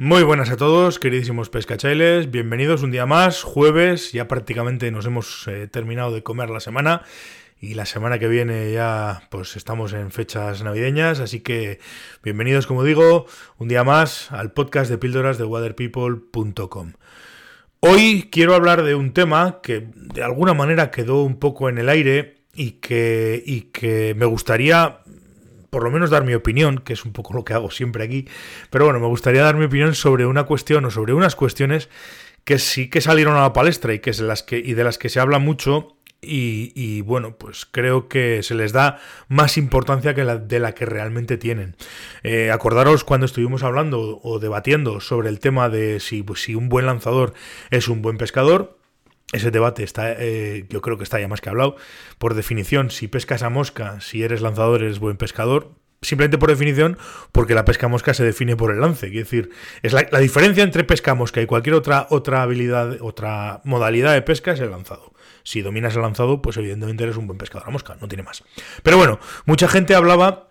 Muy buenas a todos, queridísimos pescachailes. Bienvenidos un día más, jueves. Ya prácticamente nos hemos eh, terminado de comer la semana. Y la semana que viene ya pues estamos en fechas navideñas. Así que bienvenidos, como digo, un día más al podcast de píldoras de waterpeople.com. Hoy quiero hablar de un tema que de alguna manera quedó un poco en el aire y que, y que me gustaría por lo menos dar mi opinión, que es un poco lo que hago siempre aquí, pero bueno, me gustaría dar mi opinión sobre una cuestión o sobre unas cuestiones que sí que salieron a la palestra y, que es las que, y de las que se habla mucho y, bueno, pues creo que se les da más importancia que la, de la que realmente tienen. Eh, acordaros cuando estuvimos hablando o debatiendo sobre el tema de si, pues, si un buen lanzador es un buen pescador, ese debate está, eh, yo creo que está ya más que hablado. Por definición, si pescas a mosca, si eres lanzador, eres buen pescador. Simplemente por definición, porque la pesca a mosca se define por el lance. Quiere decir, es la, diferencia entre pesca a mosca y cualquier otra, otra habilidad, otra modalidad de pesca es el lanzado. Si dominas el lanzado, pues evidentemente eres un buen pescador a mosca, no tiene más. Pero bueno, mucha gente hablaba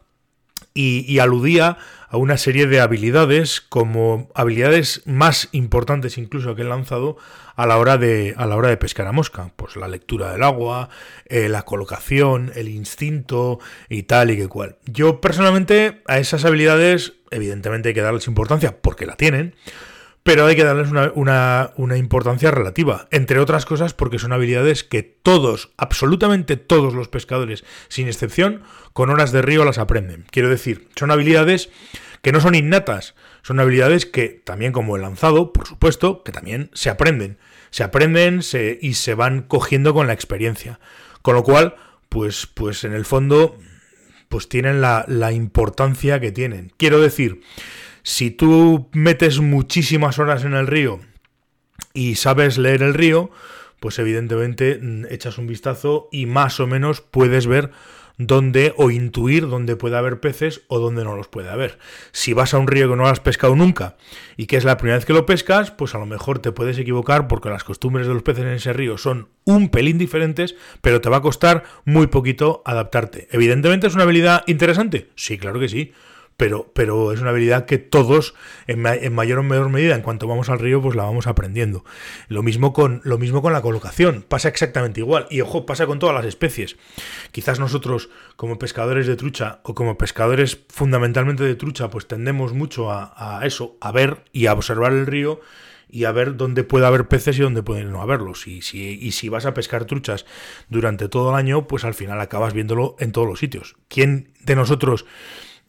y, aludía a una serie de habilidades como habilidades más importantes incluso que el lanzado a la hora de, a la hora de pescar a mosca. Pues la lectura del agua, eh, la colocación, el instinto y tal y que cual. Yo personalmente a esas habilidades evidentemente hay que darles importancia porque la tienen pero hay que darles una, importancia relativa, entre otras cosas porque son habilidades que todos, absolutamente todos los pescadores, sin excepción, con horas de río las aprenden. Quiero decir, son habilidades que no son innatas, son habilidades que también como el lanzado, por supuesto, que también se aprenden. Se aprenden y se van cogiendo con la experiencia. Con lo cual, pues, pues en el fondo, pues tienen la, la importancia que tienen. Quiero decir, si tú metes muchísimas horas en el río y sabes leer el río, pues evidentemente mm, echas un vistazo y más o menos puedes ver dónde o intuir dónde puede haber peces o dónde no los puede haber. Si vas a un río que no has pescado nunca y que es la primera vez que lo pescas, pues a lo mejor te puedes equivocar porque las costumbres de los peces en ese río son un pelín diferentes, pero te va a costar muy poquito adaptarte. Evidentemente es una habilidad interesante. Sí, claro que sí pero, pero es una habilidad que todos, en, mayor o menor medida, en cuanto vamos al río, pues la vamos aprendiendo. Lo mismo, con, lo mismo con la colocación, pasa exactamente igual. Y ojo, pasa con todas las especies. Quizás nosotros, como pescadores de trucha, o como pescadores fundamentalmente de trucha, pues tendemos mucho a, eso, a ver y a observar el río y a ver dónde puede haber peces y dónde pueden no haberlos. Y si, y si vas a pescar truchas durante todo el año, pues al final acabas viéndolo en todos los sitios. ¿Quién de nosotros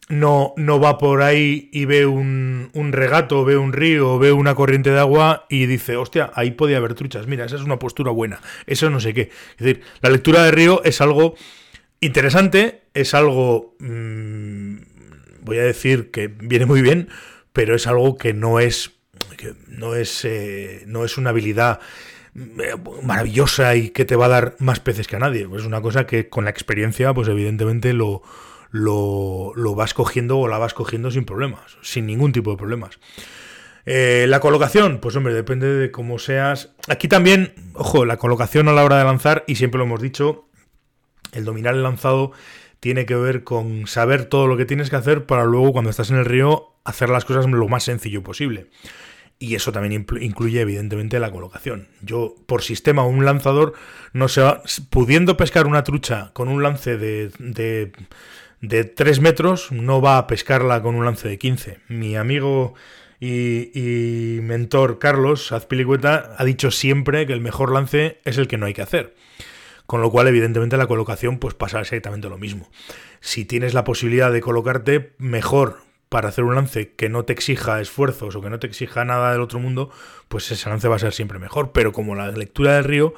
no, no va por ahí y ve un, un, regato, ve un río, ve una corriente de agua y dice, hostia, ahí podía haber truchas, mira, esa es una postura buena, eso no sé qué. Es decir, la lectura de río es algo interesante, es algo, mm, voy a decir que viene muy bien, pero es algo que no es, que no es, eh, no es una habilidad eh, maravillosa y que te va a dar más peces que a nadie. Es una cosa que con la experiencia, pues evidentemente lo lo, vas cogiendo o la vas cogiendo sin problemas, sin ningún tipo de problemas. Eh, la colocación, pues hombre, depende de cómo seas. Aquí también, ojo, la colocación a la hora de lanzar, y siempre lo hemos dicho, el dominar el lanzado tiene que ver con saber todo lo que tienes que hacer para luego cuando estás en el río hacer las cosas lo más sencillo posible. Y eso también incluye evidentemente la colocación. Yo por sistema un lanzador no se va, pudiendo pescar una trucha con un lance de 3 metros no va a pescarla con un lance de 15. Mi amigo y, mentor Carlos Azpilicueta ha dicho siempre que el mejor lance es el que no hay que hacer. Con lo cual, evidentemente, la colocación pues pasa exactamente lo mismo. Si tienes la posibilidad de colocarte mejor para hacer un lance que no te exija esfuerzos o que no te exija nada del otro mundo, pues ese lance va a ser siempre mejor. Pero como la lectura del río,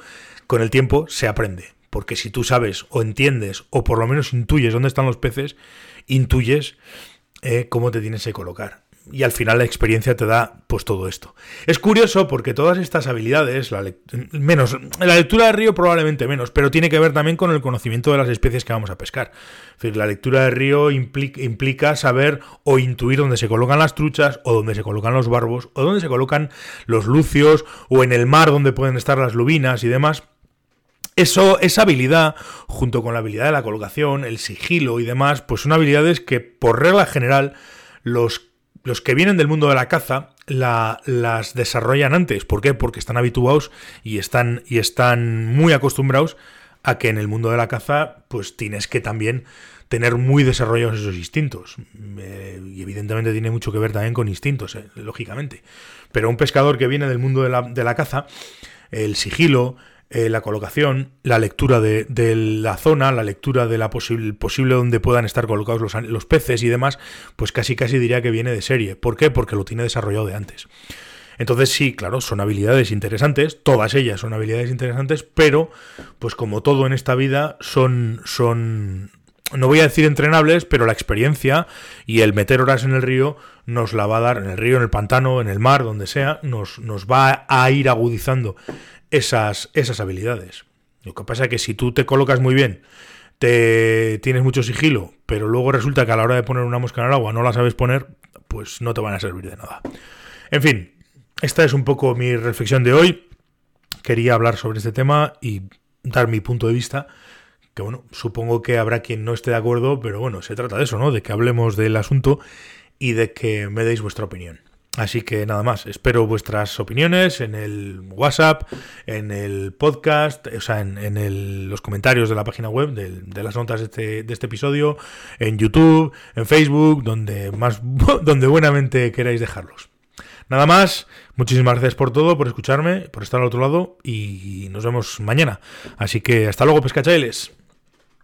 con el tiempo se aprende porque si tú sabes o entiendes o por lo menos intuyes dónde están los peces, intuyes eh, cómo te tienes que colocar. Y al final la experiencia te da pues todo esto. Es curioso porque todas estas habilidades, la menos, la lectura de río probablemente menos, pero tiene que ver también con el conocimiento de las especies que vamos a pescar. Es decir, la lectura de río implica, implica saber o intuir dónde se colocan las truchas, o dónde se colocan los barbos, o dónde se colocan los lucios, o en el mar donde pueden estar las lubinas y demás eso, esa habilidad, junto con la habilidad de la colocación, el sigilo y demás, pues son habilidades que por regla general los los que vienen del mundo de la caza las desarrollan antes. ¿Por qué? Porque están habituados y están, y están muy acostumbrados a que en el mundo de la caza, pues tienes que también tener muy desarrollados esos instintos. Eh, y evidentemente tiene mucho que ver también con instintos, eh, lógicamente. Pero un pescador que viene del mundo de la, de la caza, el sigilo, eh, la colocación, la lectura de, la zona, la lectura de la posible, posible donde puedan estar colocados los, los, peces y demás, pues casi casi diría que viene de serie. ¿Por qué? Porque lo tiene desarrollado de antes. Entonces sí, claro, son habilidades interesantes, todas ellas son habilidades interesantes, pero pues como todo en esta vida son son no voy a decir entrenables, pero la experiencia y el meter horas en el río nos la va a dar, en el río, en el pantano, en el mar, donde sea, nos, nos va a ir agudizando esas, esas habilidades. Lo que pasa es que si tú te colocas muy bien, te tienes mucho sigilo, pero luego resulta que a la hora de poner una mosca en el agua no la sabes poner, pues no te van a servir de nada. En fin, esta es un poco mi reflexión de hoy. Quería hablar sobre este tema y dar mi punto de vista. Que bueno, supongo que habrá quien no esté de acuerdo, pero bueno, se trata de eso, ¿no? De que hablemos del asunto y de que me deis vuestra opinión. Así que nada más, espero vuestras opiniones en el WhatsApp, en el podcast, o sea, en, los comentarios de la página web, de, las notas de este, de este, episodio, en YouTube, en Facebook, donde más, donde buenamente queráis dejarlos. Nada más, muchísimas gracias por todo, por escucharme, por estar al otro lado y nos vemos mañana. Así que hasta luego, pescachailes.